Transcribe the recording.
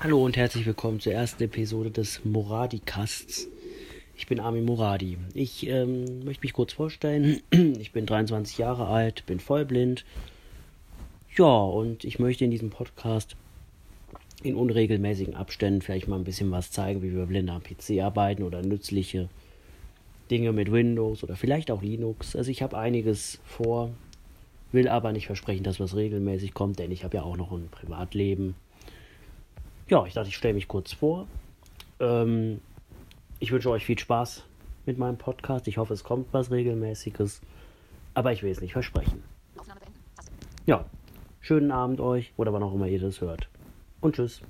Hallo und herzlich willkommen zur ersten Episode des Moradi-Casts. Ich bin Armin Moradi. Ich ähm, möchte mich kurz vorstellen. Ich bin 23 Jahre alt, bin vollblind. Ja, und ich möchte in diesem Podcast in unregelmäßigen Abständen vielleicht mal ein bisschen was zeigen, wie wir Blinde am PC arbeiten oder nützliche Dinge mit Windows oder vielleicht auch Linux. Also ich habe einiges vor, will aber nicht versprechen, dass was regelmäßig kommt, denn ich habe ja auch noch ein Privatleben. Ja, ich dachte, ich stelle mich kurz vor. Ähm, ich wünsche euch viel Spaß mit meinem Podcast. Ich hoffe, es kommt was Regelmäßiges, aber ich will es nicht versprechen. Ja, schönen Abend euch oder wann auch immer ihr das hört. Und tschüss.